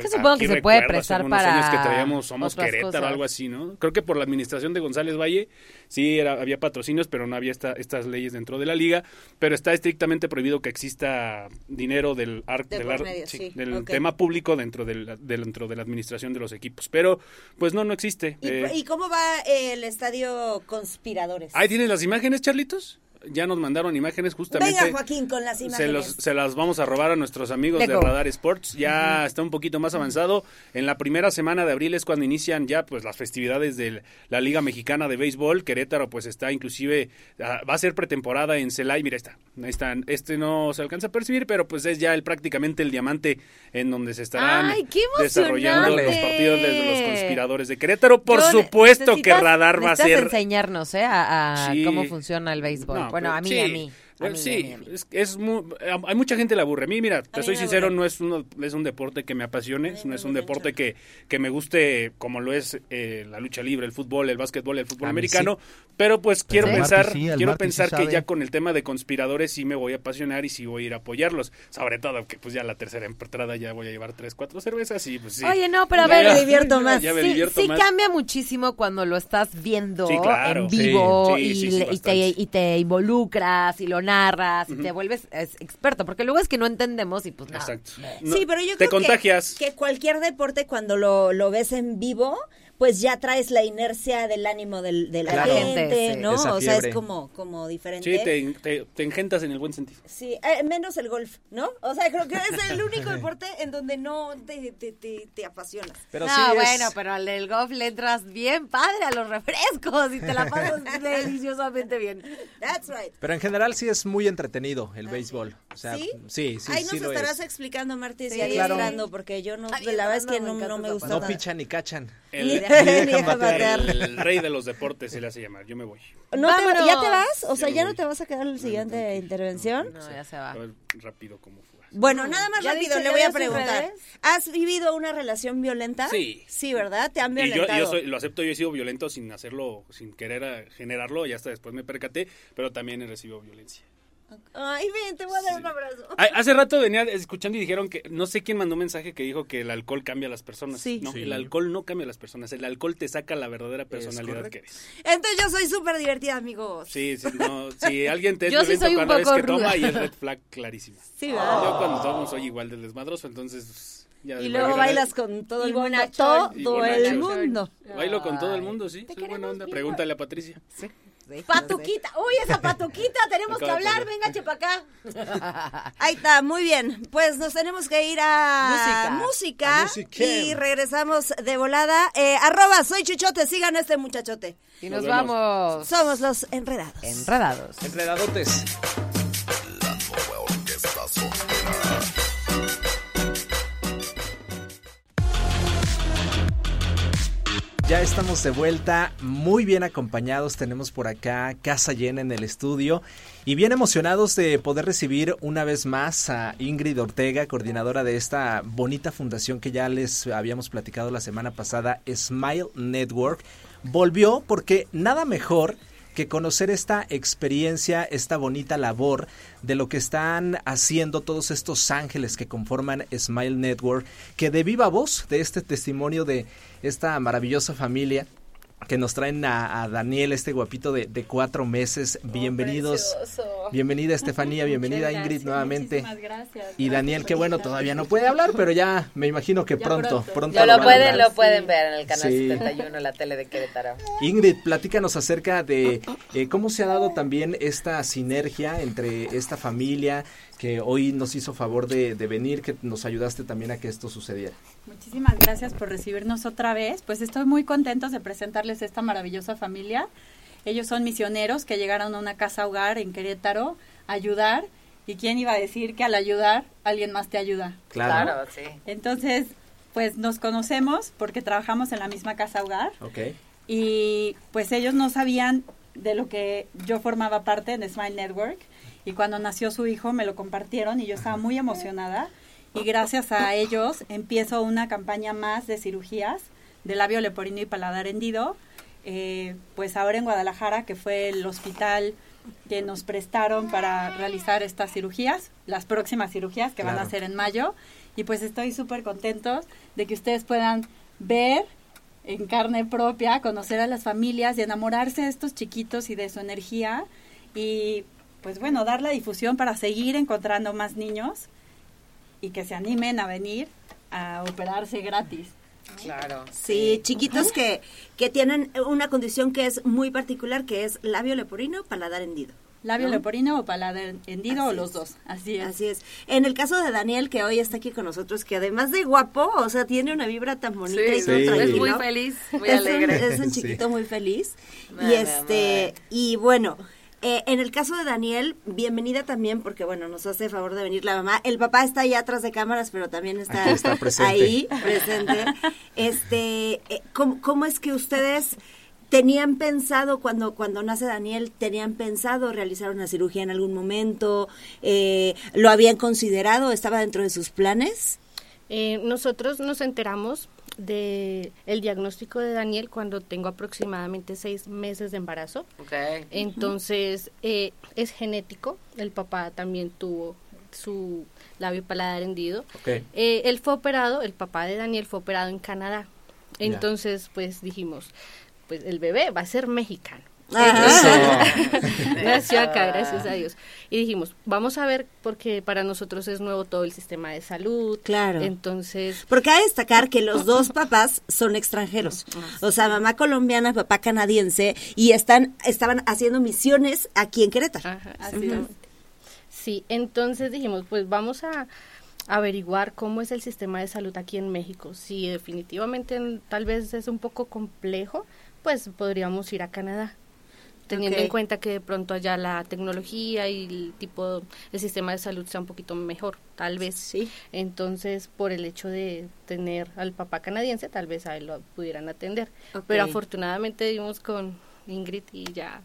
que supongo que se puede prestar para años que traíamos Somos Querétaro, cosas. algo así, ¿no? Creo que por la administración de González Valle sí era, había patrocinios, pero no había esta, estas leyes dentro de la liga, pero está estrictamente prohibido que exista dinero del, ar- De del, ar- medio, sí, sí, del tema público dentro de, la, de- dentro de la administración de los equipos. Pero, pues no, no existe. ¿Y, Eh, y cómo va el estadio Conspiradores? Ahí tienes las imágenes, Charlitos. Ya nos mandaron imágenes justamente. Venga, Joaquín, con las Se, imágenes. los- se las vamos a robar a nuestros amigos de. Radar Sports. Ya está un poquito más avanzado. En la primera semana de abril es cuando inician ya pues las festividades de la Liga Mexicana de Béisbol. Querétaro pues está inclusive, ah, va a ser pretemporada en Celay. Mira, está, ahí están. Este no se alcanza a percibir, pero pues es ya el prácticamente el diamante en donde se estarán ¡Ay, qué desarrollando los partidos de los conspiradores de Querétaro. Por Yo supuesto que Radar va a ser... enseñarnos, ¿eh? A, a Sí. cómo funciona el béisbol. No, bueno, pero a mí, sí. a mí. A Bueno, mí, sí. Es, es hay mucha gente le aburre. A mí, mira, te soy sincero, aburre. no es, uno, es un deporte que me apasione, no es un deporte que, que me guste como lo es eh, la lucha libre, el fútbol, el básquetbol, el fútbol americano, pero pues quiero pensar, sí, quiero sí pensar que ya con el tema de conspiradores sí me voy a apasionar y sí voy a ir a apoyarlos, sobre todo que pues ya la tercera entrada ya voy a llevar tres, cuatro cervezas y pues sí. Oye, no, pero a ver, ya, me divierto ya, (laughs) más. ya me sí, divierto sí más. cambia muchísimo cuando lo estás viendo Sí, claro, en vivo sí, sí, y, sí, sí, le- y te, y te involucras y lo narras y te vuelves es, experto, porque luego es que no entendemos y pues nada. Exacto. sí, pero yo te creo contagias. Que, que cualquier deporte cuando lo, lo ves en vivo, pues ya traes la inercia del ánimo del, de la Claro. gente, Sí. ¿no? Esa O sea, es como, como diferente. Sí, te, te, te engentas en el buen sentido. Sí, eh, menos el golf, ¿no? O sea, creo que es el único deporte en donde no te, te, te, te apasionas. Pero no, sí es- bueno, pero al del golf le entras bien padre a los refrescos y te la pasas (laughs) deliciosamente bien. That's right. Pero en general sí es muy entretenido el béisbol. O sea, ¿Sí? sí, sí, Ahí sí nos lo estarás es. explicando, Martis, Sí, y claro. porque yo no, Ay, la verdad es que no, no me gusta No nada. pichan ni cachan. El, (laughs) dejan batear. el rey de los deportes se le hace llamar. Yo me voy. ¿No te-. ¿Ya te vas? O sea, Ya me ¿ya no voy. te vas a quedar en la siguiente intervención? No, ya se va. A ver, rápido como fugas. Bueno, nada más ¿Ya rápido, dice- le voy a preguntar. ¿Has vivido una relación violenta? Sí. Sí, ¿verdad? Te han Y yo, violentado. yo soy, lo acepto, yo he sido violento sin hacerlo, sin querer generarlo, y hasta después me percaté, pero también he recibido violencia. Ay, ven, te voy a dar un abrazo. Hace rato venía escuchando y dijeron que, no sé quién mandó un mensaje que dijo que el alcohol cambia a las personas. Sí. No, Sí. el alcohol no cambia a las personas, el alcohol te saca la verdadera personalidad que eres. Entonces yo soy súper divertida, amigos. Sí, sí, no, si alguien te es (laughs) Yo sí violento soy un cada vez poco que toma ruda. y es red flag clarísima. Sí, ¿verdad? Yo cuando tomo soy igual de desmadroso, entonces... pues, ya Y luego bailas con todo el mundo. Todo el mundo. Bailo con todo el mundo, sí. Soy buena onda. Pregúntale a Patricia. Patuquita, uy, esa patuquita, tenemos que hablar, venga, chepa acá. (laughs) Ahí está, muy bien. Pues nos tenemos que ir a Música. música, A musiquén. y regresamos de volada. Eh, arroba, soy Chuchote, sigan a este muchachote. Y nos, Nos vamos Somos los enredados. enredados. Enredadotes. Ya estamos de vuelta, muy bien acompañados. Tenemos por acá casa llena en el estudio y bien emocionados de poder recibir una vez más a Ingrid Ortega, coordinadora de esta bonita fundación que ya les habíamos platicado la semana pasada, Smile Network. Volvió porque nada mejor que conocer esta experiencia, esta bonita labor de lo que están haciendo todos estos ángeles que conforman Smile Network, que de viva voz de este testimonio de esta maravillosa familia que nos traen a, a Daniel, este guapito de, de cuatro meses. Bienvenidos. Bienvenida (laughs) Estefanía, bienvenida Ingrid nuevamente. Muchísimas gracias. Y Daniel, que bueno, todavía no puede hablar, pero ya me imagino que Ya pronto, pronto. pronto. Lo, lo va a pueden, lo pueden ver en el canal Sí. 71, la tele de Querétaro. Ingrid, platícanos acerca de eh, cómo se ha dado también esta sinergia entre esta familia que hoy nos hizo favor de, de venir, que nos ayudaste también a que esto sucediera. Muchísimas gracias por recibirnos otra vez. Pues estoy muy contentos de presentarles esta maravillosa familia. Ellos son misioneros que llegaron a una casa hogar en Querétaro a ayudar. ¿Y quién iba a decir que al ayudar alguien más te ayuda? Claro. Claro, sí. Entonces, pues nos conocemos porque trabajamos en la misma casa hogar Ok. y pues ellos no sabían de lo que yo formaba parte de Smile Network y cuando nació su hijo me lo compartieron y yo estaba muy emocionada. Y gracias a ellos empiezo una campaña más de cirugías de labio leporino y paladar hendido eh, pues ahora en Guadalajara que fue el hospital que nos prestaron para realizar estas cirugías las próximas cirugías que van a ser en mayo. Y pues estoy súper contentos de que ustedes puedan ver en carne propia, conocer a las familias y enamorarse de estos chiquitos y de su energía. Y pues bueno, dar la difusión para seguir encontrando más niños y que se animen a venir a operarse gratis. Claro. Sí, chiquitos que, que tienen una condición que es muy particular, que es labio leporino, paladar hendido. Labio ¿no? leporino o paladar hendido Así o los es. dos. Así es. Así es. En el caso de Daniel, que hoy está aquí con nosotros, que además de guapo, o sea, tiene una vibra tan bonita y todo sí. es muy feliz, muy es un- alegre. es un Sí. chiquito muy feliz. Y este, y bueno, eh, en el caso de Daniel, bienvenida también, porque bueno, nos hace favor de venir la mamá. El papá está allá atrás de cámaras, pero también está, Aquí está presente. ahí, presente. Este, eh, ¿cómo, cómo es que ustedes tenían pensado cuando cuando nace Daniel tenían pensado realizar una cirugía en algún momento Eh, lo habían considerado estaba dentro de sus planes Eh, nosotros nos enteramos de el diagnóstico de Daniel cuando tengo aproximadamente seis meses de embarazo. Ok. Entonces eh, es genético. El papá también tuvo su labio paladar hendido. Ok. Eh, él fue operado, el papá de Daniel fue operado en Canadá. Entonces, pues dijimos, pues el bebé va a ser mexicano. (laughs) Nació acá, gracias a Dios. Y dijimos, vamos a ver, porque para nosotros es nuevo todo el sistema de salud. Claro. Entonces, porque hay que destacar que los dos papás son extranjeros o sea mamá colombiana papá canadiense y están estaban haciendo misiones aquí en Querétaro Ajá, Así. Sí, entonces dijimos, pues vamos a averiguar cómo es el sistema de salud aquí en México. Si definitivamente tal vez es un poco complejo, pues podríamos ir a Canadá. Teniendo en cuenta que de pronto allá la tecnología y el tipo, el sistema de salud sea un poquito mejor, tal vez. Sí. Entonces, por el hecho de tener al papá canadiense, tal vez a él lo pudieran atender. Pero afortunadamente dimos con Ingrid y ya,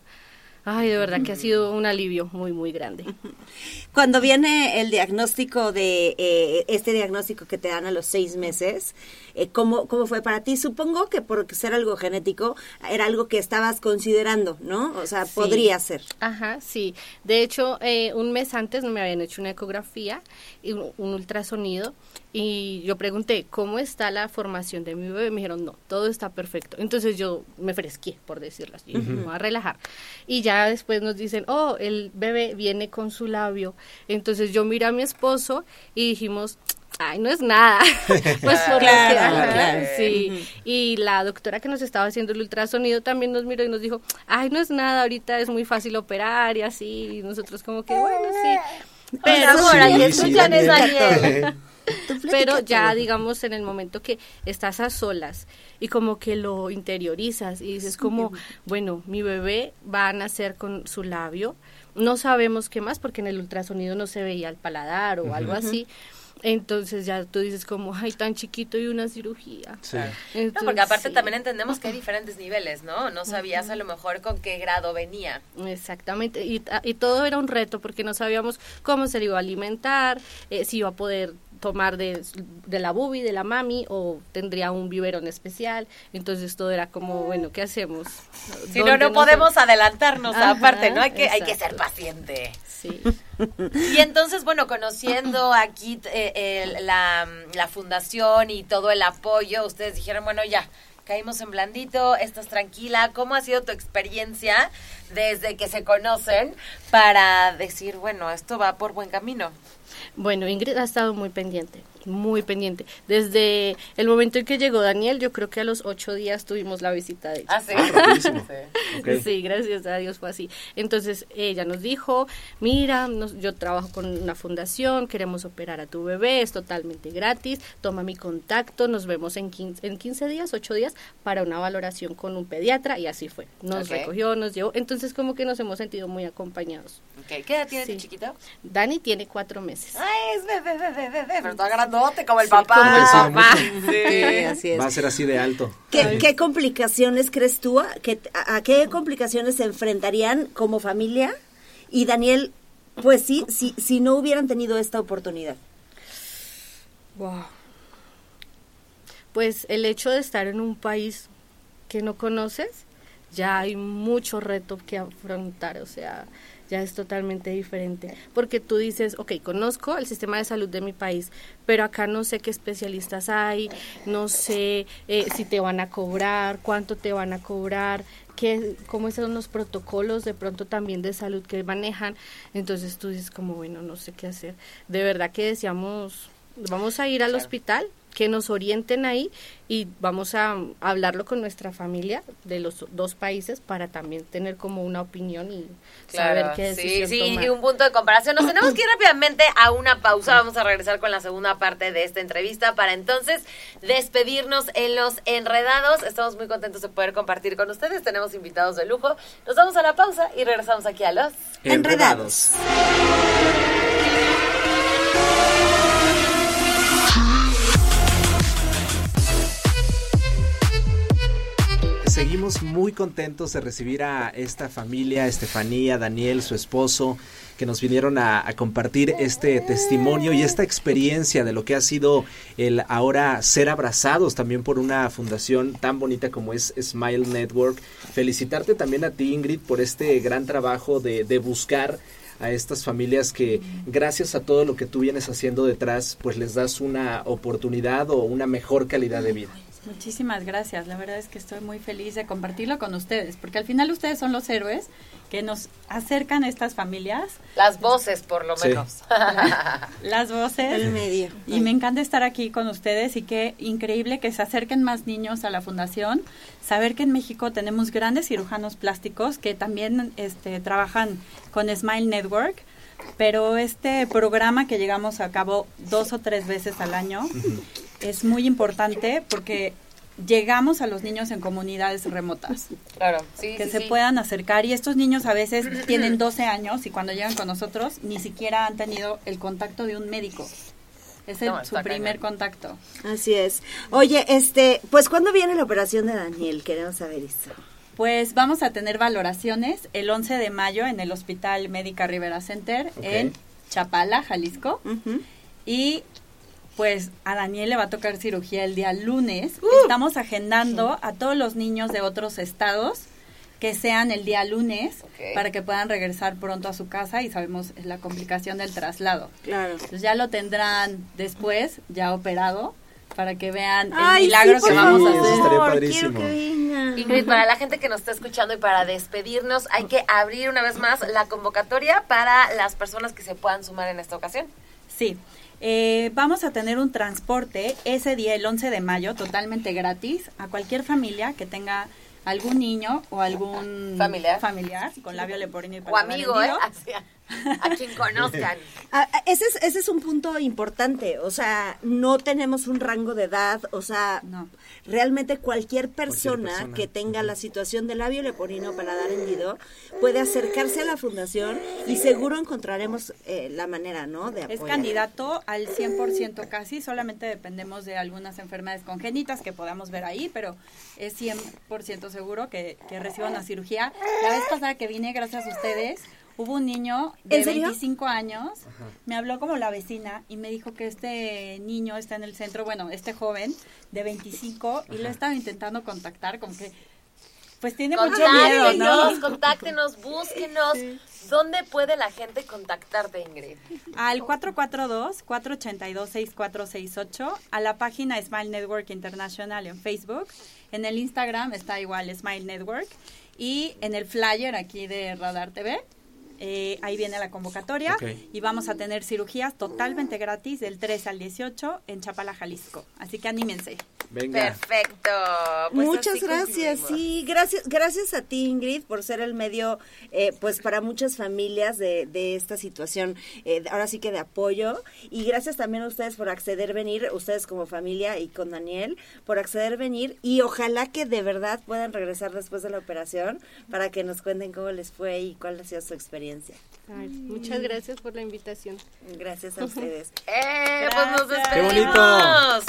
ay, de verdad que ha sido un alivio muy, muy grande. (laughs) Cuando viene el diagnóstico de eh, este diagnóstico que te dan a los seis meses, eh, ¿cómo, ¿cómo fue para ti? Supongo que por ser algo genético era algo que estabas considerando, ¿no? O sea, Sí. podría ser. Ajá, sí. De hecho, eh, un mes antes me habían hecho una ecografía y un, un ultrasonido y yo pregunté, ¿cómo está la formación de mi bebé? Me dijeron, no, todo está perfecto. Entonces yo me fresqué, por decirlo así, me voy a relajar. Y ya después nos dicen, oh, el bebé viene con su labio. Entonces yo miré a mi esposo y dijimos, ay, no es nada. (laughs) pues por lo que, Claro, ajá, claro. sí. Y la doctora que nos estaba haciendo el ultrasonido también nos miró y nos dijo, ay, no es nada, ahorita es muy fácil operar y así. Y nosotros como que, bueno, sí. Pero, amor, ahí Sí, escuchan sí, es (laughs) Daniel. (laughs) Pero ya digamos en el momento que estás a solas y como que lo interiorizas y dices como, bueno, mi bebé va a nacer con su labio, no sabemos qué más porque en el ultrasonido no se veía el paladar o algo así. Entonces ya tú dices como, ay, tan chiquito y una cirugía. Sí. No, porque aparte sí. también entendemos que hay diferentes niveles, ¿no? No sabías a lo mejor con qué grado venía. Exactamente, y, y todo era un reto porque no sabíamos cómo se le iba a alimentar, eh, si iba a poder tomar de, de la bubi, de la mami, o tendría un biberón especial. Entonces todo era como, bueno, ¿qué hacemos? Si no, ¿Dónde no podemos adelantarnos, Ajá, aparte, ¿no? Hay que, hay que ser paciente. Sí. (laughs) Y entonces, bueno, conociendo aquí eh, el- la, la fundación y todo el apoyo, ustedes dijeron, bueno, ya, caímos en blandito, estás tranquila. ¿Cómo ha sido tu experiencia desde que se conocen para decir, bueno, esto va por buen camino? Bueno, Ingrid ha estado muy pendiente, muy pendiente. Desde el momento en que llegó Daniel, yo creo que a los ocho días tuvimos la visita de ella. Ah, sí. rapidísimo. Sí. Sí, gracias a Dios fue así. Entonces ella nos dijo, mira, nos- yo trabajo con una fundación, queremos operar a tu bebé, es totalmente gratis, toma mi contacto, nos vemos en 15, en 15 días, 8 días, para una valoración con un pediatra y así fue. Nos recogió, nos llevó, entonces como que nos hemos sentido muy acompañados. ¿Qué edad tiene Sí. tu chiquito? Dani tiene cuatro meses. Ay, es bebé, bebé, bebé, pero está grandote como el Sí, papá. como el papá. Sí, así es. Va a ser así de alto. ¿Qué, qué complicaciones crees tú? a- que- a, a qué complicaciones se enfrentarían como familia? Y Daniel, pues sí, si, si no hubieran tenido esta oportunidad. Wow. Pues el hecho de estar en un país que no conoces, ya hay mucho reto que afrontar, o sea, ya es totalmente diferente. Porque tú dices, ok, conozco el sistema de salud de mi país, pero acá no sé qué especialistas hay, no sé eh, si te van a cobrar, cuánto te van a cobrar, qué, cómo son los protocolos de pronto también de salud que manejan. Entonces tú dices como, bueno, no sé qué hacer. De verdad que decíamos, vamos a ir al hospital, que nos orienten ahí y vamos a hablarlo con nuestra familia de los dos países para también tener como una opinión y saber qué sí, decisión sí, tomar. y un punto de comparación. Nos tenemos que ir rápidamente a una pausa. Vamos a regresar con la segunda parte de esta entrevista para entonces despedirnos en los enredados. Estamos muy contentos de poder compartir con ustedes. Tenemos invitados de lujo. Nos vamos a la pausa y regresamos aquí a los Enredados. Seguimos muy contentos de recibir a esta familia, Estefanía, Daniel, su esposo, que nos vinieron a, compartir este testimonio y esta experiencia de lo que ha sido el ahora ser abrazados también por una fundación tan bonita como es Smile Network. Felicitarte también a ti, Ingrid, por este gran trabajo de, de buscar a estas familias que gracias a todo lo que tú vienes haciendo detrás, pues les das una oportunidad o una mejor calidad de vida. Muchísimas gracias. La verdad es que estoy muy feliz de compartirlo con ustedes, porque al final ustedes son los héroes que nos acercan a estas familias, las voces, por lo Sí. menos. (laughs) las voces. El medio. Y me encanta estar aquí con ustedes y qué increíble que se acerquen más niños a la fundación. Saber que en México tenemos grandes cirujanos plásticos que también este, trabajan con Smile Network. Pero este programa que llegamos a cabo dos o tres veces al año es muy importante porque llegamos a los niños en comunidades remotas claro, sí, que sí, se sí. puedan acercar y estos niños a veces tienen 12 años y cuando llegan con nosotros ni siquiera han tenido el contacto de un médico. Es el- No, su primer cañón. contacto. Así es. Oye, este, pues ¿cuándo viene la operación de Daniel? Queremos saber esto. Pues vamos a tener valoraciones el 11 de mayo en el Hospital Médica Rivera Center en Chapala, Jalisco. Y pues a Daniel le va a tocar cirugía el día lunes. Uh. Estamos agendando a todos los niños de otros estados que sean el día lunes para que puedan regresar pronto a su casa y sabemos la complicación del traslado. Claro. Entonces ya lo tendrán después, ya operado, para que vean el milagro sí, que vamos a hacer. eso estaría padrísimo. quiero que venga. Ingrid, para la gente que nos está escuchando y para despedirnos, hay que abrir una vez más la convocatoria para las personas que se puedan sumar en esta ocasión. Sí. Eh, vamos a tener un transporte ese día, el 11 de mayo, totalmente gratis, a cualquier familia que tenga algún niño o algún Familiar. familiar con labio leporino y O amigo, ¿eh? (laughs) A, quien conozcan. Ah, ese, es, ese es un punto importante, o sea, no tenemos un rango de edad, o sea, No. realmente cualquier persona, persona. que tenga la situación de labio leporino paladar hendido puede acercarse a la fundación y seguro encontraremos eh, la manera, ¿no? De Es apoyar. candidato al 100% casi, solamente dependemos de algunas enfermedades congénitas que podamos ver ahí, pero es 100% seguro que, que reciba una cirugía. La vez pasada que vine, gracias a ustedes, hubo un niño de ¿En serio? 25 años, me habló como la vecina y me dijo que este niño está en el centro, bueno, este joven de 25 y lo estaba intentando contactar, como que pues tiene mucho miedo, ¿no? Contáctenos, contáctenos, búsquenos. ¿Dónde puede la gente contactarte, Ingrid? al 442-482-6468, a la página Smile Network International en Facebook, en el Instagram está igual Smile Network y en el flyer aquí de Radar TV. Eh, ahí viene la convocatoria y vamos a tener cirugías totalmente gratis del 3 al 18 en Chapala, Jalisco. Así que anímense. Venga. Perfecto. Pues Muchas gracias, concluimos. sí, gracias, gracias a ti Ingrid por ser el medio, eh, pues para muchas familias de, de esta situación, eh, ahora sí que de apoyo y gracias también a ustedes por acceder venir, ustedes como familia y con Daniel por acceder venir y ojalá que de verdad puedan regresar después de la operación para que nos cuenten cómo les fue y cuál ha sido su experiencia. Ay, muchas gracias por la invitación. Gracias a ustedes. Eh, pues nos. ¡Qué bonito!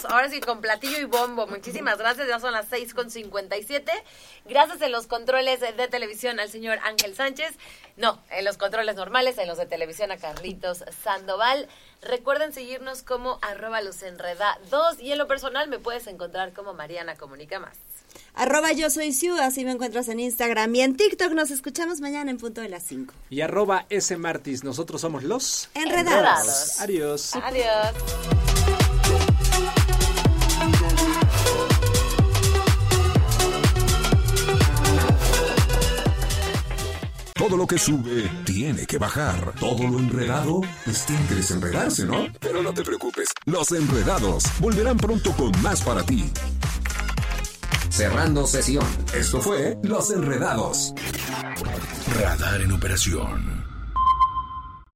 Ahora sí, con platillo y Muchísimas gracias. Ya son las 6 con 57. Gracias en los controles de televisión al señor Ángel Sánchez. No, en los controles normales, en los de televisión a Carlitos Sandoval. Recuerden seguirnos como arroba los enredados. Y en lo personal me puedes encontrar como Mariana Comunica Más. Arroba yo soy Siu, así me encuentras en Instagram y en TikTok. Nos escuchamos mañana en punto de las 5. Y arroba S Martis. Nosotros somos los Enredados. Adiós. Adiós. Todo lo que sube tiene que bajar. Todo lo enredado, pues tiene que desenredarse, ¿no? Pero no te preocupes, los enredados volverán pronto con más para ti. Cerrando sesión. Esto fue Los Enredados. Radar en operación.